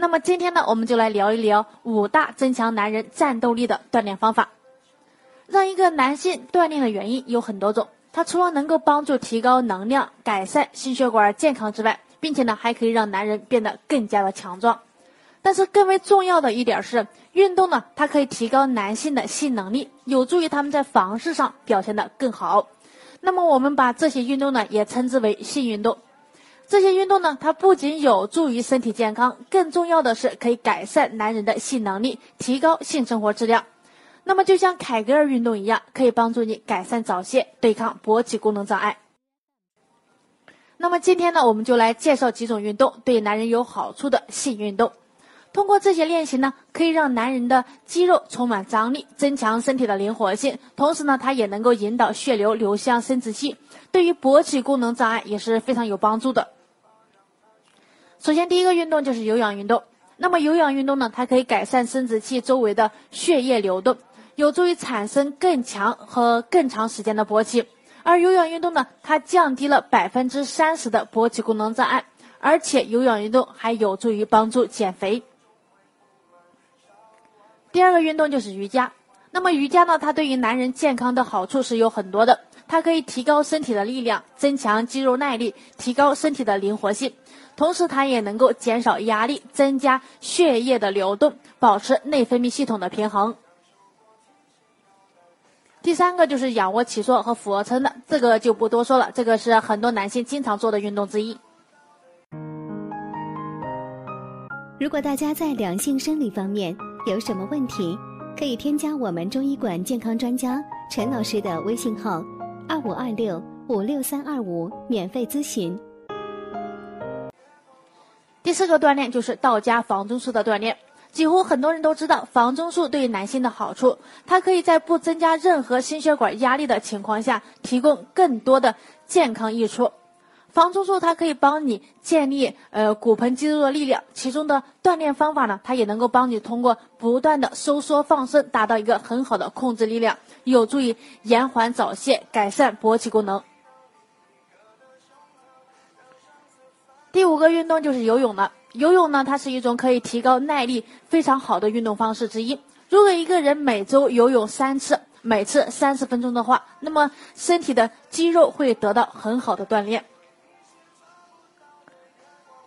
那么今天呢，我们就来聊一聊五大增强男人战斗力的锻炼方法。让一个男性锻炼的原因有很多种，它除了能够帮助提高能量、改善心血管健康之外，并且呢，还可以让男人变得更加的强壮。但是更为重要的一点是，运动呢，它可以提高男性的性能力，有助于他们在房事上表现得更好。那么我们把这些运动呢，也称之为性运动。这些运动呢，它不仅有助于身体健康，更重要的是可以改善男人的性能力，提高性生活质量。那么就像凯格尔运动一样，可以帮助你改善早泄，对抗勃起功能障碍。那么今天呢，我们就来介绍几种运动对男人有好处的性运动。通过这些练习呢，可以让男人的肌肉充满张力，增强身体的灵活性。同时呢，它也能够引导血流流向生殖器，对于勃起功能障碍也是非常有帮助的。首先，第一个运动就是有氧运动。那么，有氧运动呢，它可以改善生殖器周围的血液流动，有助于产生更强和更长时间的勃起。而有氧运动呢，它降低了百分之三十的勃起功能障碍，而且有氧运动还有助于帮助减肥。第二个运动就是瑜伽。那么瑜伽呢，它对于男人健康的好处是有很多的。它可以提高身体的力量，增强肌肉耐力，提高身体的灵活性。同时，它也能够减少压力，增加血液的流动，保持内分泌系统的平衡。第三个就是仰卧起坐和俯卧撑的，这个就不多说了，这个是很多男性经常做的运动之一。如果大家在两性生理方面有什么问题，可以添加我们中医馆健康专家陈老师的微信号：二五二六五六三二五，免费咨询。第四个锻炼就是道家房中术的锻炼，几乎很多人都知道房中术对男性的好处，它可以在不增加任何心血管压力的情况下，提供更多的健康益处。房中术它可以帮你建立呃骨盆肌肉的力量，其中的锻炼方法呢，它也能够帮你通过不断的收缩放松，达到一个很好的控制力量，有助于延缓早泄，改善勃起功能。第五个运动就是游泳了。游泳呢，它是一种可以提高耐力非常好的运动方式之一。如果一个人每周游泳三次，每次三十分钟的话，那么身体的肌肉会得到很好的锻炼。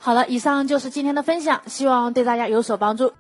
好了，以上就是今天的分享，希望对大家有所帮助。